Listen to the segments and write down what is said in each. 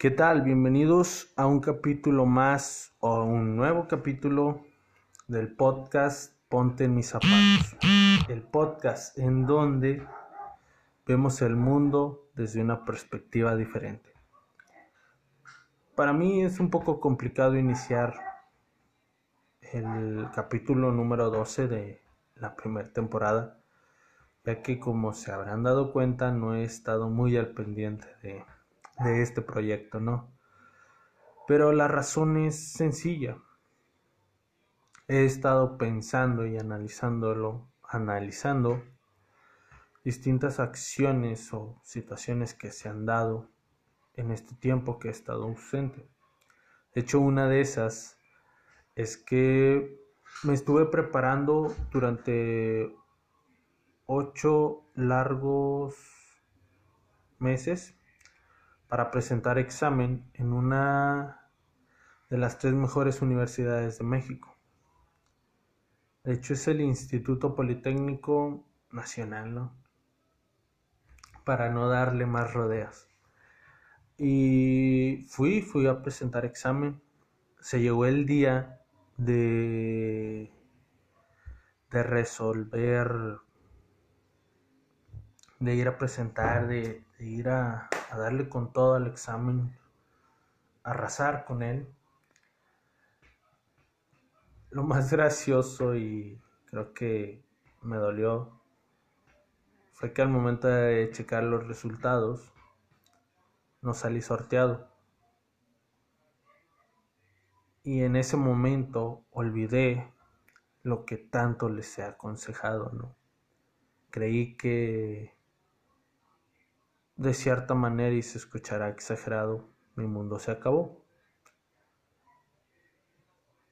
¿Qué tal? Bienvenidos a un capítulo más o un nuevo capítulo del podcast Ponte en mis zapatos. El podcast en donde vemos el mundo desde una perspectiva diferente. Para mí es un poco complicado iniciar el capítulo número 12 de la primera temporada, ya que como se habrán dado cuenta no he estado muy al pendiente de de este proyecto, ¿no? Pero la razón es sencilla. He estado pensando y analizándolo, analizando distintas acciones o situaciones que se han dado en este tiempo que he estado ausente. De hecho, una de esas es que me estuve preparando durante ocho largos meses para presentar examen en una de las tres mejores universidades de México. De hecho es el Instituto Politécnico Nacional, ¿no? Para no darle más rodeos. Y fui, fui a presentar examen. Se llegó el día de, de resolver, de ir a presentar, de ir a, a darle con todo al examen, arrasar con él. Lo más gracioso y creo que me dolió fue que al momento de checar los resultados no salí sorteado. Y en ese momento olvidé lo que tanto les he aconsejado, ¿no? Creí que de cierta manera y se escuchará exagerado, mi mundo se acabó.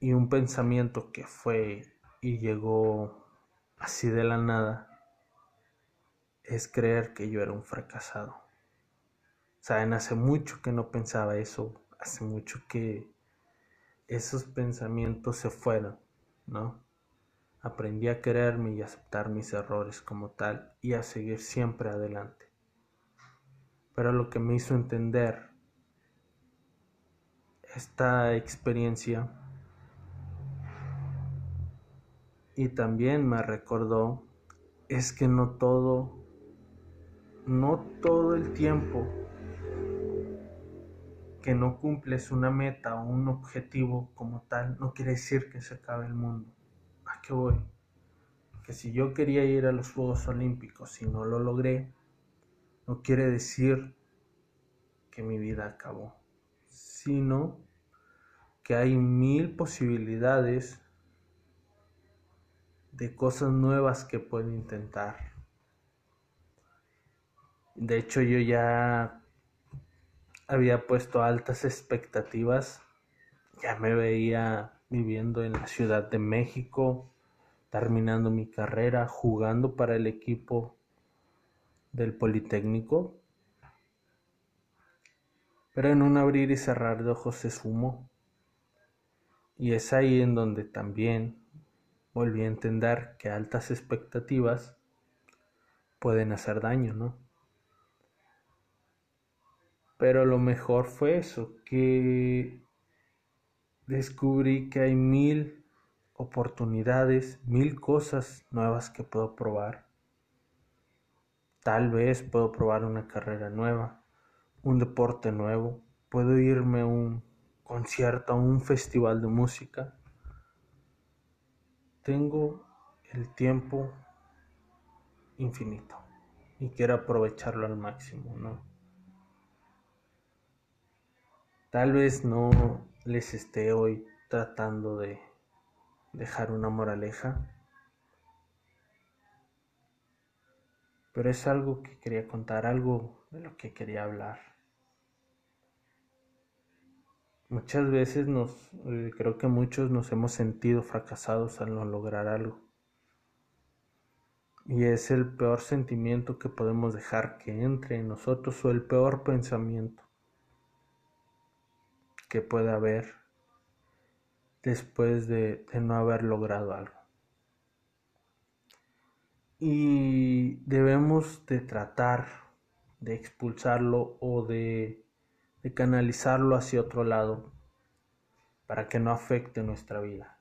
Y un pensamiento que fue y llegó así de la nada es creer que yo era un fracasado. Saben, hace mucho que no pensaba eso, hace mucho que esos pensamientos se fueron, ¿no? Aprendí a quererme y aceptar mis errores como tal y a seguir siempre adelante pero lo que me hizo entender esta experiencia y también me recordó es que no todo, no todo el tiempo que no cumples una meta o un objetivo como tal, no quiere decir que se acabe el mundo. ¿A qué voy? Que si yo quería ir a los Juegos Olímpicos y no lo logré, no quiere decir que mi vida acabó, sino que hay mil posibilidades de cosas nuevas que puedo intentar. De hecho, yo ya había puesto altas expectativas, ya me veía viviendo en la Ciudad de México, terminando mi carrera, jugando para el equipo del Politécnico, pero en un abrir y cerrar de ojos se sumó. Y es ahí en donde también volví a entender que altas expectativas pueden hacer daño, ¿no? Pero lo mejor fue eso, que descubrí que hay mil oportunidades, mil cosas nuevas que puedo probar Tal vez puedo probar una carrera nueva, un deporte nuevo, puedo irme a un concierto, a un festival de música. Tengo el tiempo infinito y quiero aprovecharlo al máximo, ¿no? Tal vez no les esté hoy tratando de dejar una moraleja, pero es algo que quería contar, algo de lo que quería hablar. Muchas veces nos, eh, creo que muchos nos hemos sentido fracasados al no lograr algo. Y es el peor sentimiento que podemos dejar que entre en nosotros o el peor pensamiento que pueda haber después de no haber logrado algo y debemos de tratar de expulsarlo o de canalizarlo hacia otro lado para que no afecte nuestra vida.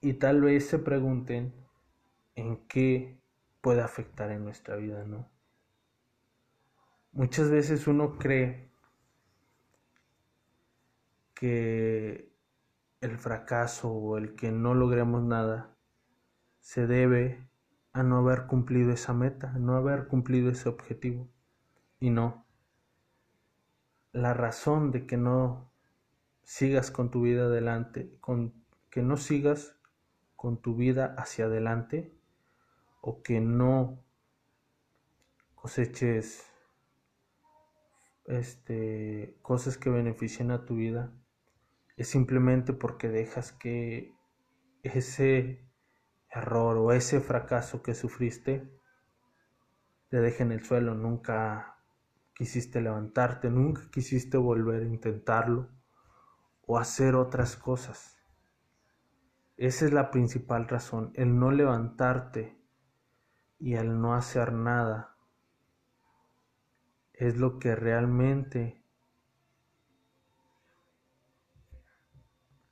Y tal vez se pregunten en qué puede afectar en nuestra vida, ¿no? Muchas veces uno cree que el fracaso o el que no logremos nada se debe a no haber cumplido esa meta, no haber cumplido ese objetivo. Y no. La razón de que no sigas con tu vida adelante, con que no sigas con tu vida hacia adelante o que no coseches este, cosas que beneficien a tu vida es simplemente porque dejas que ese error o ese fracaso que sufriste te deje en el suelo, nunca quisiste levantarte, nunca quisiste volver a intentarlo o hacer otras cosas. Esa es la principal razón, el no levantarte y el no hacer nada es lo que realmente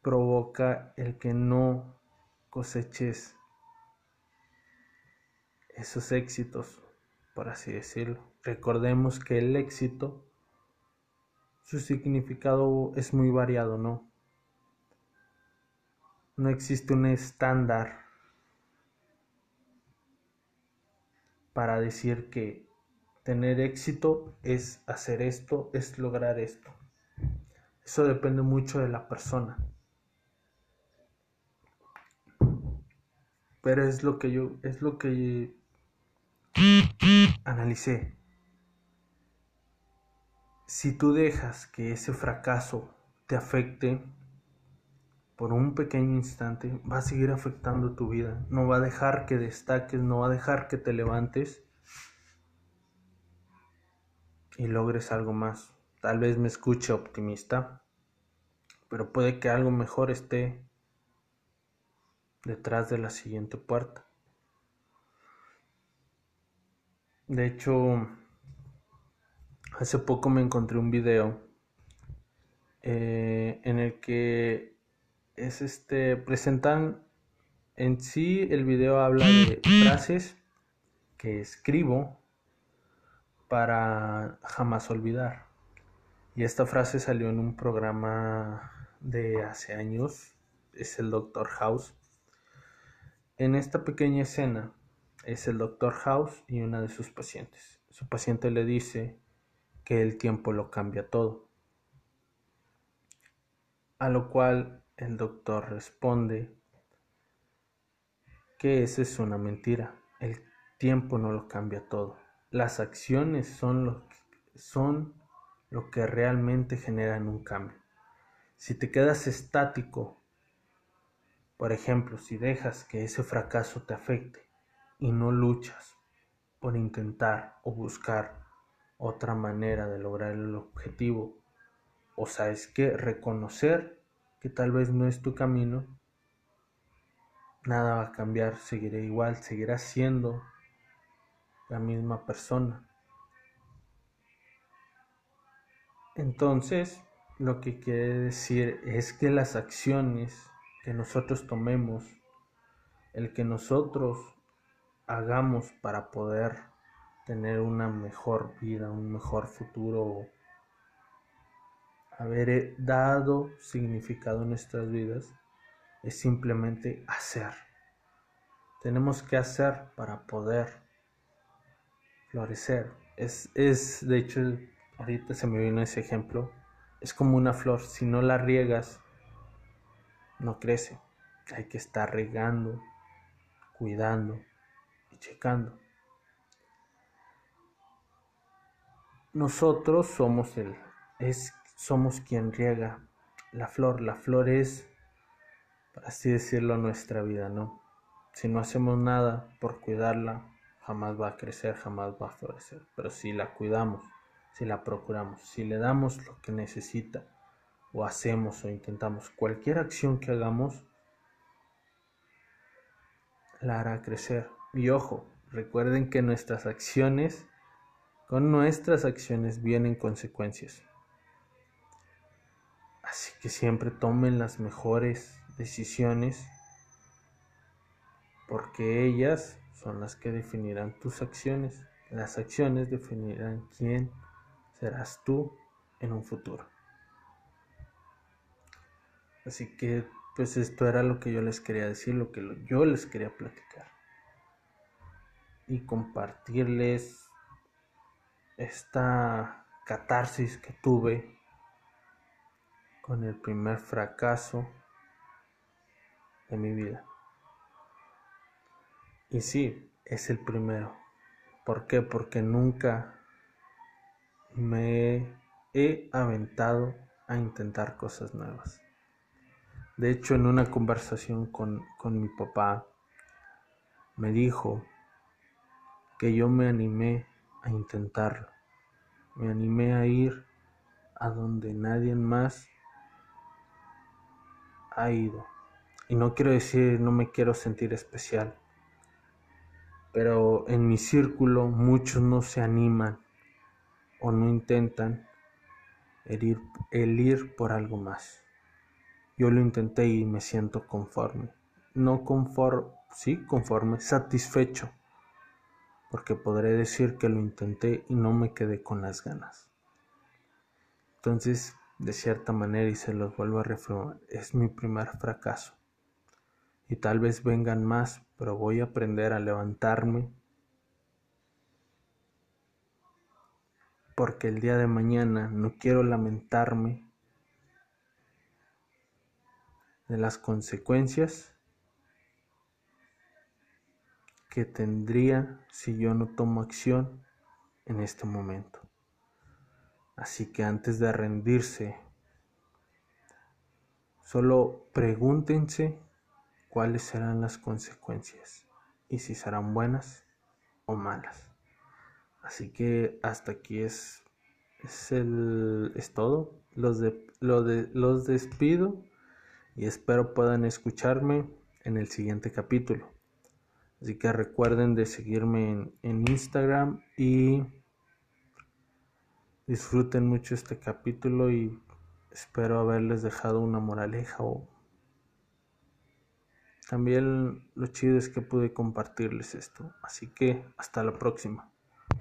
provoca el que no coseches esos éxitos, por así decirlo. Recordemos que el éxito, su significado es muy variado, ¿no? No existe un estándar para decir que tener éxito es hacer esto, es lograr esto. Eso depende mucho de la persona. Pero es lo que yo, es lo que analicé. Si tú dejas que ese fracaso te afecte por un pequeño instante, va a seguir afectando tu vida. No va a dejar que destaques, no va a dejar que te levantes y logres algo más. Tal vez me escuche optimista, pero puede que algo mejor esté detrás de la siguiente puerta. De hecho, hace poco me encontré un video eh, en el que es este presentan en sí el video habla de frases que escribo para jamás olvidar. Y esta frase salió en un programa de hace años, es el Doctor House. En esta pequeña escena es el Doctor House y una de sus pacientes. Su paciente le dice que el tiempo lo cambia todo. A lo cual el doctor responde que esa es una mentira. El tiempo no lo cambia todo. Las acciones son lo, que, son lo que realmente generan un cambio. Si te quedas estático, por ejemplo, si dejas que ese fracaso te afecte y no luchas por intentar o buscar otra manera de lograr el objetivo, o sabes que reconocer que tal vez no es tu camino, nada va a cambiar, seguiré igual, seguirás siendo la misma persona. Entonces, lo que quiere decir es que las acciones que nosotros tomemos, el que nosotros hagamos para poder tener una mejor vida, un mejor futuro, haber dado significado a nuestras vidas, es simplemente hacer. Tenemos que hacer para poder florecer. Es, es, de hecho, ahorita se me vino ese ejemplo. Es como una flor, si no la riegas, no crece. Hay que estar regando, cuidando y checando. Nosotros somos el, es, somos quien riega la flor. La flor es, por así decirlo, nuestra vida, ¿no? Si no hacemos nada por cuidarla, jamás va a crecer, jamás va a florecer. Pero si la cuidamos, si la procuramos, si le damos lo que necesita, o hacemos o intentamos cualquier acción que hagamos, la hará crecer. Y ojo, recuerden que nuestras acciones Con nuestras acciones vienen consecuencias. Así que siempre tomen las mejores decisiones porque ellas son las que definirán tus acciones. Las acciones definirán quién serás tú en un futuro. Así que pues esto era lo que yo les quería decir, lo que yo les quería platicar. Y compartirles esta catarsis que tuve con el primer fracaso de mi vida. Y sí, es el primero. ¿Por qué? Porque nunca me he aventado a intentar cosas nuevas. De hecho, en una conversación con, con mi papá, me dijo que yo me animé a intentarlo. Me animé a ir a donde nadie más ha ido. Y no quiero decir, no me quiero sentir especial, pero en mi círculo muchos no se animan o no intentan el ir, el ir por algo más. Yo lo intenté y me siento conforme. No conforme, sí, conforme, satisfecho porque podré decir que lo intenté y no me quedé con las ganas. Entonces, de cierta manera, y se los vuelvo a reafirmar, es mi primer fracaso. Y tal vez vengan más, pero voy a aprender a levantarme porque el día de mañana no quiero lamentarme de las consecuencias que tendría si yo no tomo acción en este momento. Así que antes de rendirse, solo pregúntense cuáles serán las consecuencias y si serán buenas o malas. Así que hasta aquí es, es, el, es todo. Los, de, de, los despido y espero puedan escucharme en el siguiente capítulo. Así que recuerden de seguirme en, Instagram y disfruten mucho este capítulo y espero haberles dejado una moraleja o también lo chido es que pude compartirles esto. Así que hasta la próxima.